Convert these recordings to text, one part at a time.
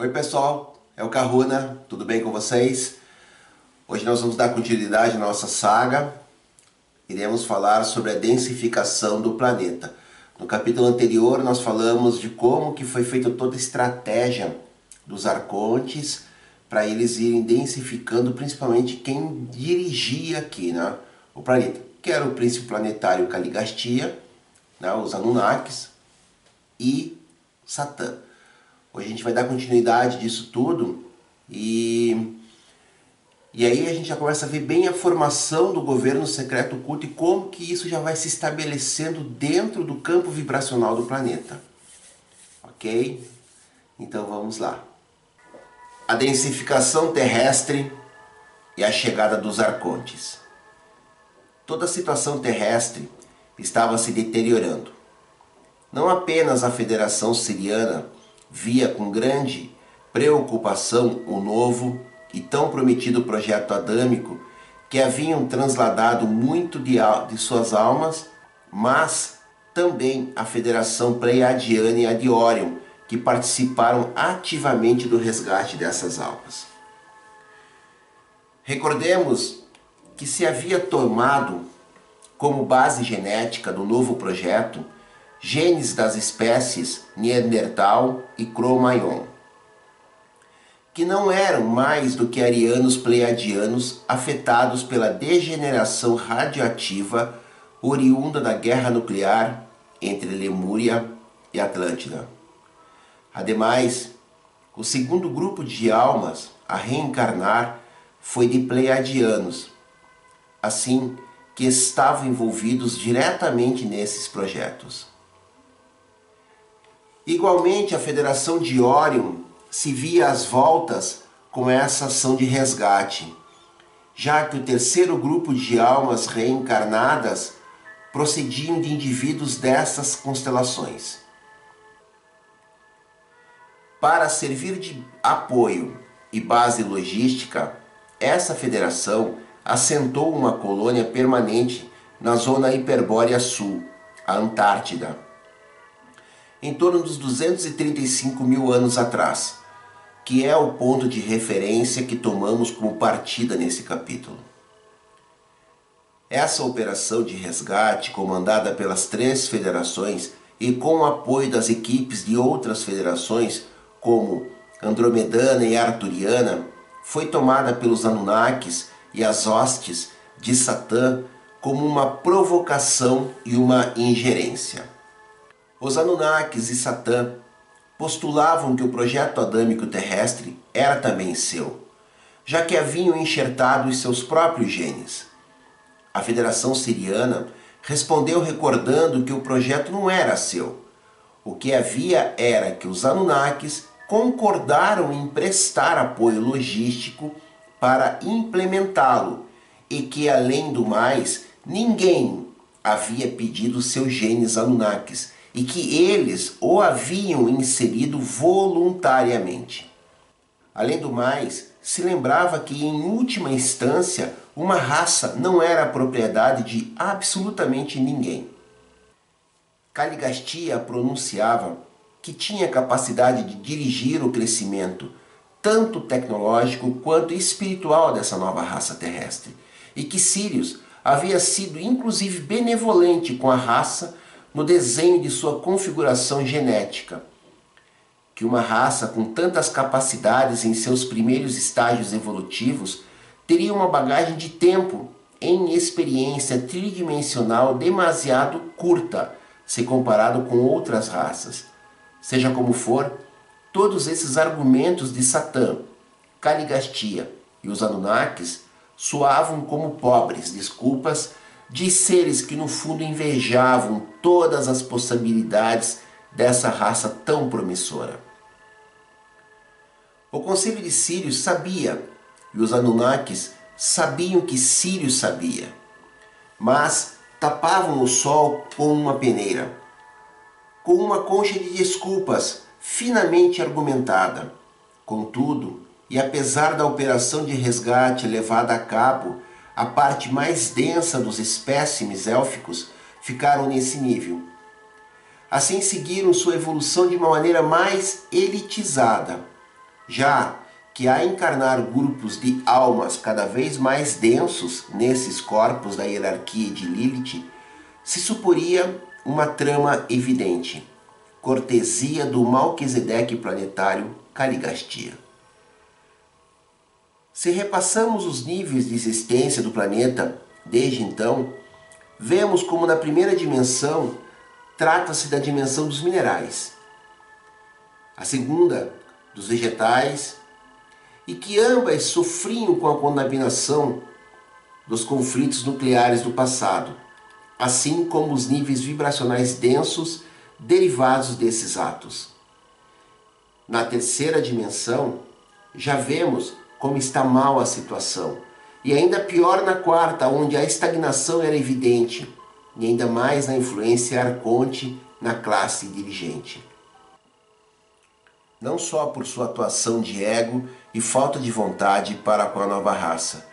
Oi pessoal, é o Caruna, tudo bem com vocês? Hoje nós vamos dar continuidade à nossa saga. Iremos falar sobre a densificação do planeta. No capítulo anterior nós falamos de como que foi feita toda a estratégia dos arcontes para eles irem densificando principalmente quem dirigia aqui né, o planeta, que era o príncipe planetário Caligastia, né, os Anunnakis e Satã. Hoje a gente vai dar continuidade disso tudo e, e aí a gente já começa a ver bem a formação do governo secreto oculto e como que isso já vai se estabelecendo dentro do campo vibracional do planeta. Ok? Então vamos lá. A densificação terrestre e a chegada dos arcontes. Toda a situação terrestre estava se deteriorando. Não apenas a Federação Siriana via com grande preocupação o novo e tão prometido projeto adâmico que haviam transladado muito de, de suas almas, mas também a Federação Pleiadiana e a de Orion, que participaram ativamente do resgate dessas almas. Recordemos que se havia tomado como base genética do novo projeto genes das espécies Neandertal e Cro-Magnon, que não eram mais do que arianos pleiadianos afetados pela degeneração radioativa oriunda da guerra nuclear entre Lemúria e Atlântida. Ademais, o segundo grupo de almas a reencarnar foi de pleiadianos, assim que estavam envolvidos diretamente nesses projetos. Igualmente, a Federação de Orion se via às voltas com essa ação de resgate, já que o terceiro grupo de almas reencarnadas procediam de indivíduos dessas constelações. Para servir de apoio e base logística, essa federação assentou uma colônia permanente na zona Hiperbórea Sul, a Antártida em torno dos 235 mil anos atrás, que é o ponto de referência que tomamos como partida nesse capítulo. Essa operação de resgate, comandada pelas três federações e com o apoio das equipes de outras federações, como Andromedana e Arturiana, foi tomada pelos Anunnakis e as hostes de Satã como uma provocação e uma ingerência. Os Anunnakis e Satã postulavam que o projeto adâmico terrestre era também seu, já que haviam enxertado os seus próprios genes. A Federação Siriana respondeu recordando que o projeto não era seu. O que havia era que os Anunnakis concordaram em prestar apoio logístico para implementá-lo e que, além do mais, ninguém havia pedido seus genes Anunnakis e que eles o haviam inserido voluntariamente. Além do mais, se lembrava que, em última instância, uma raça não era propriedade de absolutamente ninguém. Caligastia pronunciava que tinha capacidade de dirigir o crescimento, tanto tecnológico quanto espiritual dessa nova raça terrestre, e que Sirius havia sido inclusive benevolente com a raça no desenho de sua configuração genética. Que uma raça com tantas capacidades em seus primeiros estágios evolutivos teria uma bagagem de tempo em experiência tridimensional demasiado curta se comparado com outras raças. Seja como for, todos esses argumentos de Satã, Caligastia e os Anunnakis soavam como pobres desculpas de seres que no fundo invejavam todas as possibilidades dessa raça tão promissora. O conselho de Sírios sabia, e os Anunnakis sabiam que Sírios sabia, mas tapavam o sol com uma peneira, com uma concha de desculpas finamente argumentada. Contudo, e apesar da operação de resgate levada a cabo a parte mais densa dos espécimes élficos ficaram nesse nível. Assim seguiram sua evolução de uma maneira mais elitizada, já que a encarnar grupos de almas cada vez mais densos nesses corpos da hierarquia de Lilith, se suporia uma trama evidente, cortesia do Malquisedeque planetário Caligastia. Se repassamos os níveis de existência do planeta desde então, vemos como na primeira dimensão trata-se da dimensão dos minerais, a segunda dos vegetais, e que ambas sofriam com a contaminação dos conflitos nucleares do passado, assim como os níveis vibracionais densos derivados desses atos. Na terceira dimensão, já vemos como está mal a situação, e ainda pior na quarta, onde a estagnação era evidente, e ainda mais na influência arconte na classe dirigente. Não só por sua atuação de ego e falta de vontade para com a nova raça,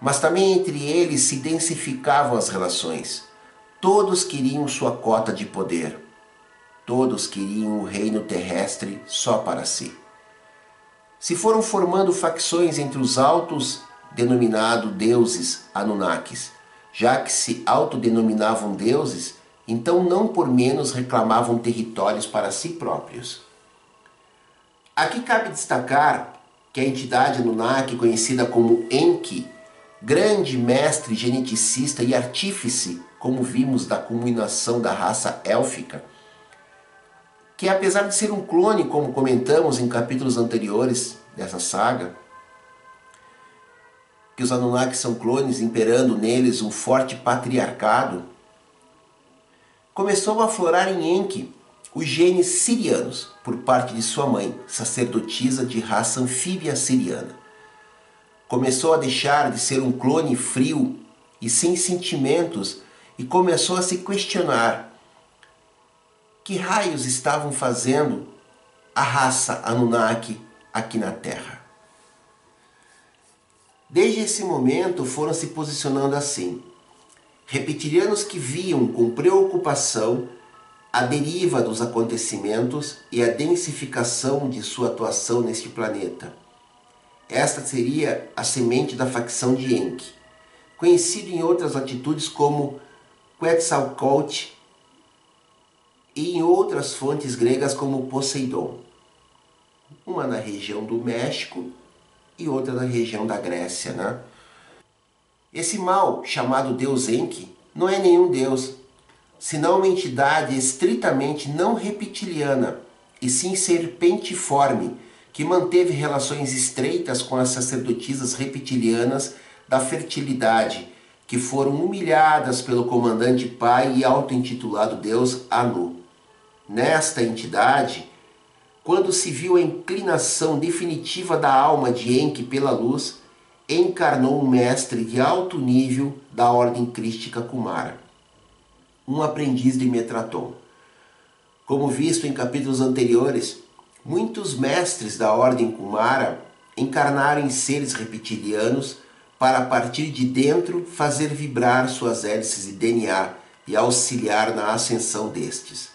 mas também entre eles se densificavam as relações. Todos queriam sua cota de poder. Todos queriam o reino terrestre só para si. Se foram formando facções entre os altos denominados deuses Anunnakis, já que se autodenominavam deuses, então não por menos reclamavam territórios para si próprios. Aqui cabe destacar que a entidade Anunnaki, conhecida como Enki, grande mestre geneticista e artífice, como vimos da combinação da raça élfica, que apesar de ser um clone, como comentamos em capítulos anteriores dessa saga, que os Anunnaki são clones, imperando neles um forte patriarcado, começou a aflorar em Enki os genes sirianos, por parte de sua mãe, sacerdotisa de raça anfíbia siriana. Começou a deixar de ser um clone frio e sem sentimentos e começou a se questionar que raios estavam fazendo a raça Anunnaki aqui na Terra. Desde esse momento foram se posicionando assim. Reptilianos que viam com preocupação a deriva dos acontecimentos e a densificação de sua atuação neste planeta. Esta seria a semente da facção de Enki, conhecido em outras latitudes como Quetzalcoatl e em outras fontes gregas como Poseidon, uma na região do México e outra na região da Grécia. Né? Esse mal, chamado Deus Enki, não é nenhum deus, senão uma entidade estritamente não reptiliana, e sim serpentiforme, que manteve relações estreitas com as sacerdotisas reptilianas da fertilidade, que foram humilhadas pelo comandante pai e auto-intitulado deus Anu. Nesta entidade, quando se viu a inclinação definitiva da alma de Enki pela luz, encarnou um mestre de alto nível da ordem crística Kumara, um aprendiz de Metraton. Como visto em capítulos anteriores, muitos mestres da ordem Kumara encarnaram em seres reptilianos para a partir de dentro fazer vibrar suas hélices de DNA e auxiliar na ascensão destes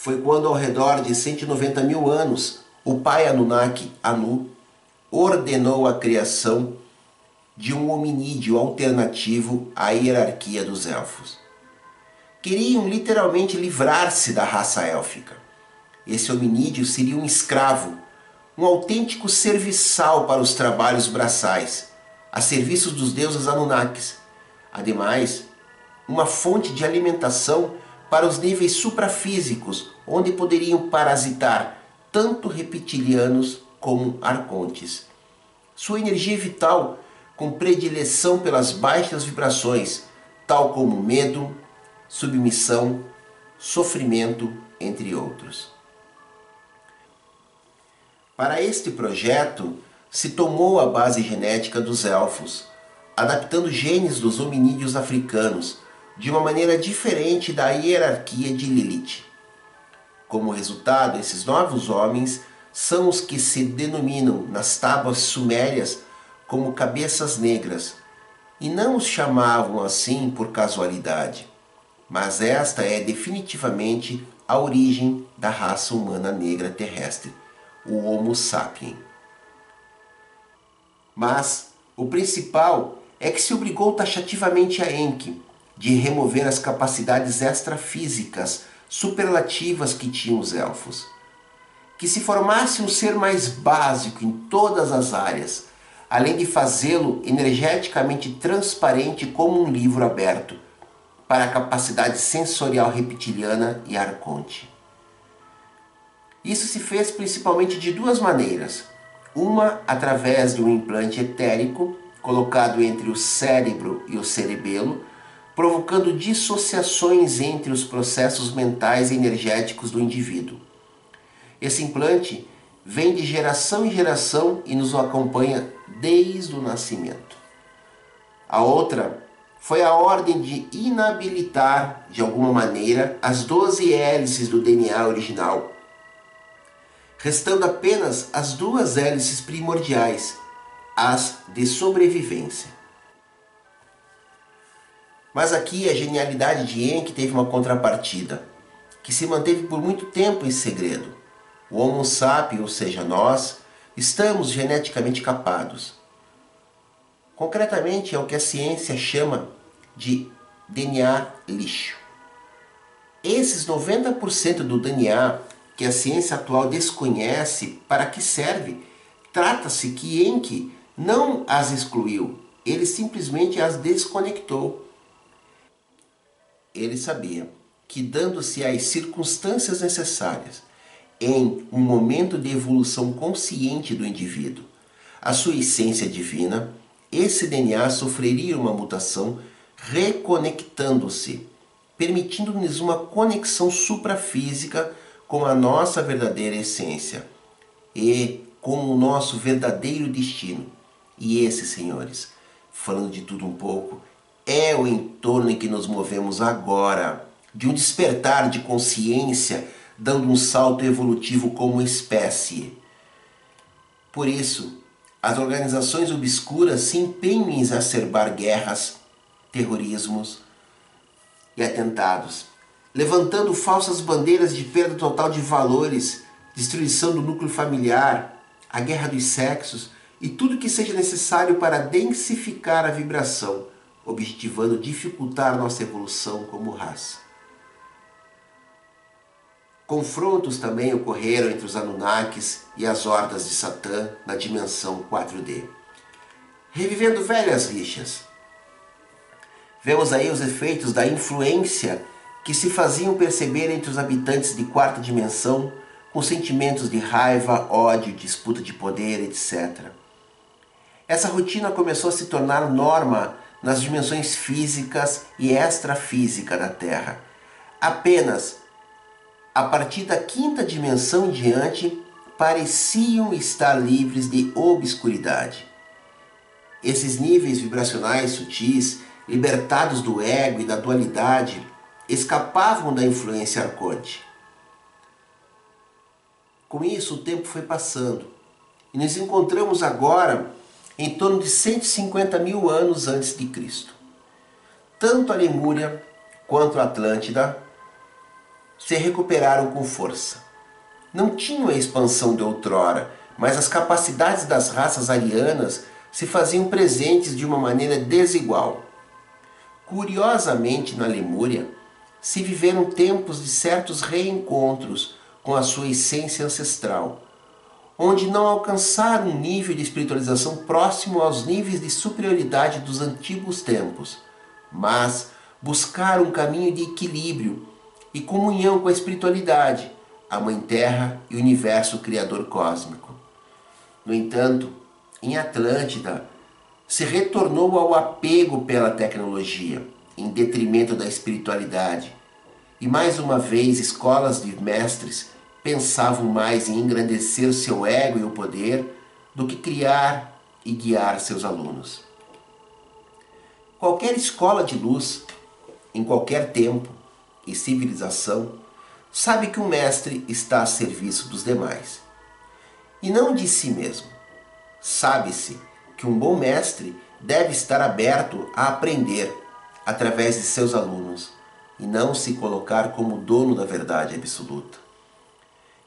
foi quando, ao redor de 190 mil anos, o pai Anunnaki, Anu, ordenou a criação de um hominídeo alternativo à hierarquia dos elfos. Queriam literalmente livrar-se da raça élfica. Esse hominídeo seria um escravo, um autêntico serviçal para os trabalhos braçais, a serviço dos deuses Anunnakis. Ademais, uma fonte de alimentação para os níveis suprafísicos, onde poderiam parasitar tanto reptilianos como arcontes. Sua energia vital, com predileção pelas baixas vibrações, tal como medo, submissão, sofrimento, entre outros. Para este projeto, se tomou a base genética dos elfos, adaptando genes dos hominídeos africanos de uma maneira diferente da hierarquia de Lilith. Como resultado, esses novos homens são os que se denominam nas tábuas sumérias como cabeças negras, e não os chamavam assim por casualidade, mas esta é definitivamente a origem da raça humana negra terrestre, o Homo sapiens. Mas o principal é que se obrigou taxativamente a Enki de remover as capacidades extrafísicas superlativas que tinham os elfos. Que se formasse um ser mais básico em todas as áreas, além de fazê-lo energeticamente transparente como um livro aberto para a capacidade sensorial reptiliana e arconte. Isso se fez principalmente de duas maneiras. Uma através de um implante etérico colocado entre o cérebro e o cerebelo, provocando dissociações entre os processos mentais e energéticos do indivíduo. Esse implante vem de geração em geração e nos acompanha desde o nascimento. A outra foi a ordem de inabilitar, de alguma maneira, as 12 hélices do DNA original, restando apenas as duas hélices primordiais, as de sobrevivência. Mas aqui a genialidade de Enki teve uma contrapartida, que se manteve por muito tempo em segredo. O Homo sapiens, ou seja, nós, estamos geneticamente capados. Concretamente é o que a ciência chama de DNA lixo. Esses 90% do DNA que a ciência atual desconhece para que serve, trata-se que Enki não as excluiu, ele simplesmente as desconectou. Ele sabia que, dando-se as circunstâncias necessárias, em um momento de evolução consciente do indivíduo, a sua essência divina, esse DNA sofreria uma mutação reconectando-se, permitindo-nos uma conexão suprafísica com a nossa verdadeira essência e com o nosso verdadeiro destino. E esse, senhores, falando de tudo um pouco, é o entorno em que nos movemos agora, de um despertar de consciência, dando um salto evolutivo como espécie. Por isso, as organizações obscuras se empenham em exacerbar guerras, terrorismos e atentados, levantando falsas bandeiras de perda total de valores, destruição do núcleo familiar, a guerra dos sexos e tudo que seja necessário para densificar a vibração objetivando dificultar nossa evolução como raça. Confrontos também ocorreram entre os Anunnakis e as hordas de Satã na dimensão 4D. Revivendo velhas rixas, vemos aí os efeitos da influência que se faziam perceber entre os habitantes de quarta dimensão com sentimentos de raiva, ódio, disputa de poder, etc. Essa rotina começou a se tornar norma nas dimensões físicas e extrafísica da Terra. Apenas a partir da quinta dimensão em diante pareciam estar livres de obscuridade. Esses níveis vibracionais sutis, libertados do ego e da dualidade, escapavam da influência arconte. Com isso, o tempo foi passando e nos encontramos agora em torno de 150 mil anos antes de Cristo. Tanto a Lemúria quanto a Atlântida se recuperaram com força. Não tinham a expansão de outrora, mas as capacidades das raças arianas se faziam presentes de uma maneira desigual. Curiosamente, na Lemúria, se viveram tempos de certos reencontros com a sua essência ancestral, onde não alcançaram um nível de espiritualização próximo aos níveis de superioridade dos antigos tempos, mas buscaram um caminho de equilíbrio e comunhão com a espiritualidade, a Mãe Terra e o universo criador cósmico. No entanto, em Atlântida, se retornou ao apego pela tecnologia, em detrimento da espiritualidade. E mais uma vez, escolas de mestres pensavam mais em engrandecer seu ego e o poder do que criar e guiar seus alunos. Qualquer escola de luz, em qualquer tempo e civilização, sabe que um mestre está a serviço dos demais e não de si mesmo. Sabe-se que um bom mestre deve estar aberto a aprender através de seus alunos e não se colocar como dono da verdade absoluta.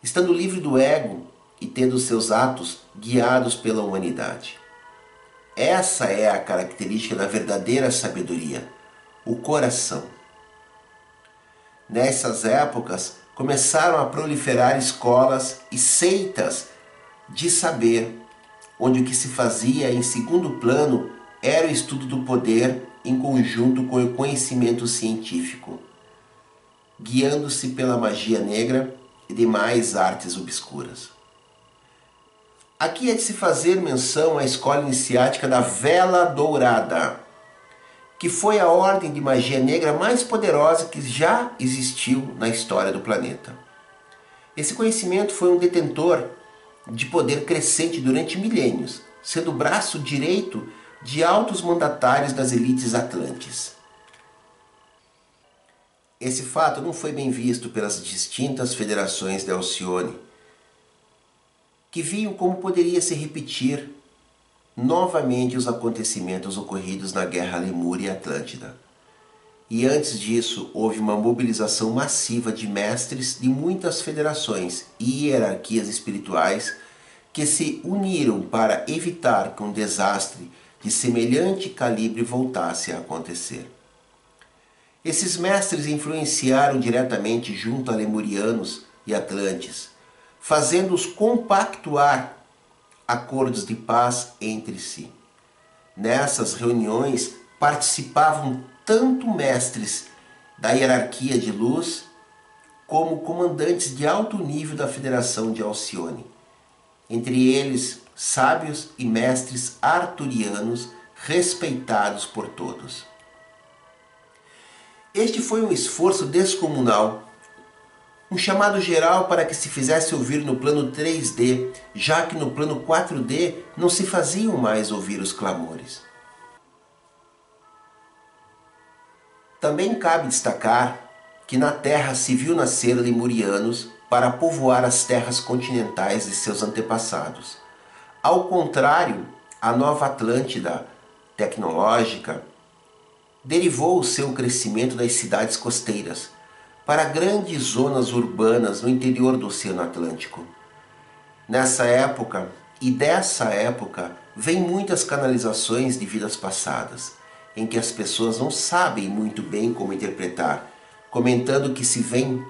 Estando livre do ego e tendo seus atos guiados pela humanidade. Essa é a característica da verdadeira sabedoria, o coração. Nessas épocas começaram a proliferar escolas e seitas de saber, onde o que se fazia em segundo plano era o estudo do poder em conjunto com o conhecimento científico, guiando-se pela magia negra e demais artes obscuras. Aqui é de se fazer menção à escola iniciática da Vela Dourada, que foi a ordem de magia negra mais poderosa que já existiu na história do planeta. Esse conhecimento foi um detentor de poder crescente durante milênios, sendo o braço direito de altos mandatários das elites atlantes. Esse fato não foi bem visto pelas distintas federações de Alcione, que viam como poderia se repetir novamente os acontecimentos ocorridos na Guerra Lemúria e Atlântida. E antes disso, houve uma mobilização massiva de mestres de muitas federações e hierarquias espirituais que se uniram para evitar que um desastre de semelhante calibre voltasse a acontecer. Esses mestres influenciaram diretamente junto a lemurianos e atlantes, fazendo-os compactuar acordos de paz entre si. Nessas reuniões participavam tanto mestres da hierarquia de luz como comandantes de alto nível da Federação de Alcione, entre eles sábios e mestres arturianos respeitados por todos. Este foi um esforço descomunal um chamado geral para que se fizesse ouvir no plano 3D, já que no plano 4D não se faziam mais ouvir os clamores. Também cabe destacar que na Terra se viu nascer lemurianos para povoar as terras continentais de seus antepassados. Ao contrário, a nova Atlântida tecnológica derivou o seu crescimento das cidades costeiras, para grandes zonas urbanas no interior do Oceano Atlântico. Nessa época e dessa época vem muitas canalizações de vidas passadas, em que as pessoas não sabem muito bem como interpretar, comentando que se vem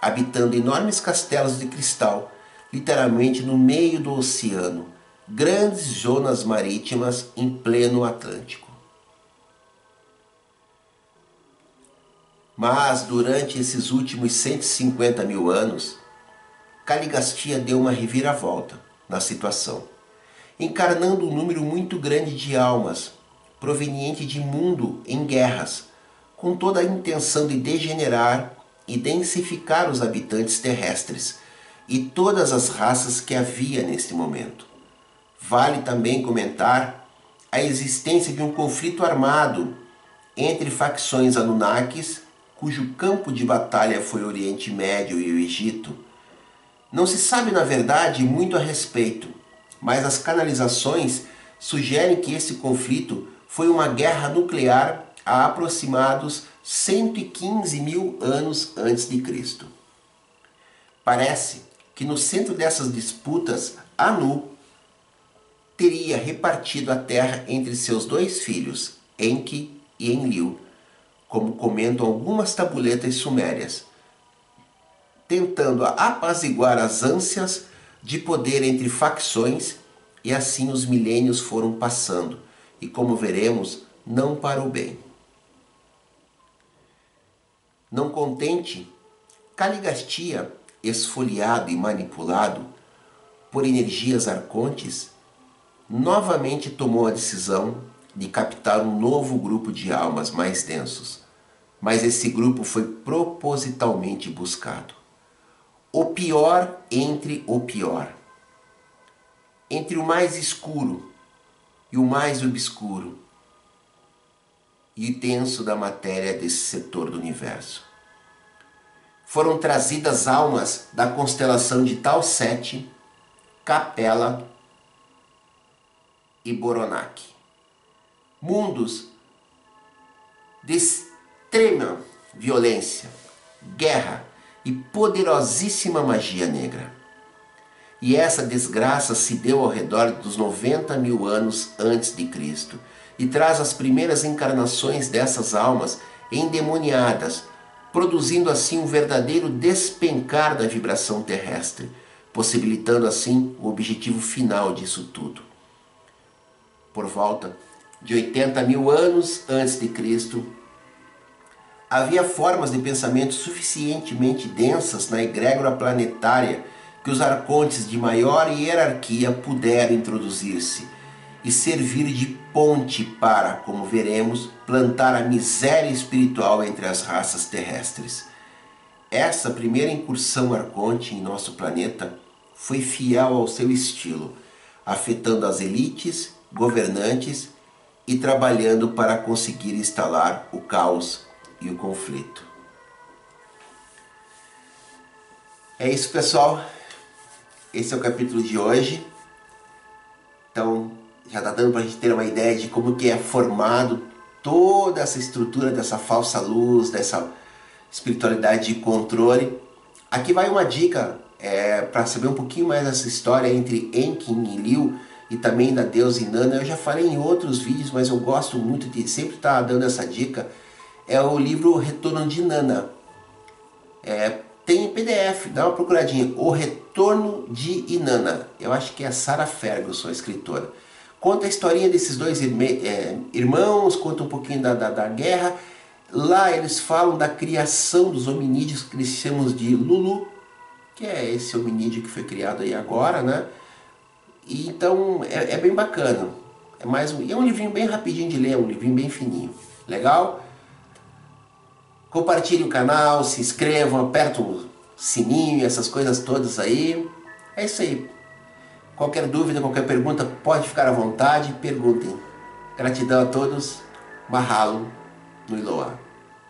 habitando enormes castelos de cristal, literalmente no meio do oceano, grandes zonas marítimas em pleno Atlântico. Mas durante esses últimos 150 mil anos, Caligastia deu uma reviravolta na situação, encarnando um número muito grande de almas proveniente de mundo em guerras, com toda a intenção de degenerar e densificar os habitantes terrestres e todas as raças que havia neste momento. Vale também comentar a existência de um conflito armado entre facções Anunnakis cujo campo de batalha foi o Oriente Médio e o Egito, não se sabe na verdade muito a respeito, mas as canalizações sugerem que esse conflito foi uma guerra nuclear há aproximados 115 mil anos antes de Cristo. Parece que no centro dessas disputas, Anu teria repartido a terra entre seus dois filhos, Enki e Enlil, como comentam algumas tabuletas sumérias, tentando apaziguar as ânsias de poder entre facções, e assim os milênios foram passando, e como veremos, não para o bem. Não contente, Caligastia, esfoliado e manipulado por energias arcontes, novamente tomou a decisão de captar um novo grupo de almas mais densos, mas esse grupo foi propositalmente buscado. O pior entre o pior. Entre o mais escuro e o mais obscuro e tenso da matéria desse setor do universo. Foram trazidas almas da constelação de Tal Sete, Capela e Boronac mundos de extrema violência, guerra e poderosíssima magia negra. e essa desgraça se deu ao redor dos 90 mil anos antes de Cristo e traz as primeiras encarnações dessas almas endemoniadas, produzindo assim um verdadeiro despencar da vibração terrestre, possibilitando assim o objetivo final disso tudo. Por volta de 80 mil anos antes de Cristo, havia formas de pensamento suficientemente densas na egrégora planetária que os arcontes de maior hierarquia puderam introduzir-se e servir de ponte para, como veremos, plantar a miséria espiritual entre as raças terrestres. Essa primeira incursão arconte em nosso planeta foi fiel ao seu estilo, afetando as elites, governantes e trabalhando para conseguir instalar o caos e o conflito. É isso, pessoal. Esse é o capítulo de hoje. Então, já está dando para a gente ter uma ideia de como que é formado toda essa estrutura dessa falsa luz, dessa espiritualidade de controle. Aqui vai uma dica é, para saber um pouquinho mais dessa história entre Enkin e Liu e também da deusa Inanna. Eu já falei em outros vídeos, mas eu gosto muito de sempre estar tá dando essa dica. É o livro Retorno de Inanna. É, tem em PDF, dá uma procuradinha. O Retorno de Inanna. Eu acho que é a Sarah Ferguson, a escritora. Conta a historinha desses dois é, irmãos, conta um pouquinho da, da, da, guerra. Lá eles falam da criação dos hominídeos que eles chamam de Lulu, que é esse hominídeo que foi criado aí agora, né? E, então é, é bem bacana. É, mais um, é um livrinho bem rapidinho de ler, um livrinho bem fininho. Legal? Compartilhe o canal, se inscrevam, apertem o sininho, essas coisas todas aí. É isso aí. Qualquer dúvida, qualquer pergunta, pode ficar à vontade, perguntem. Gratidão a todos. Mahalo no Iloa.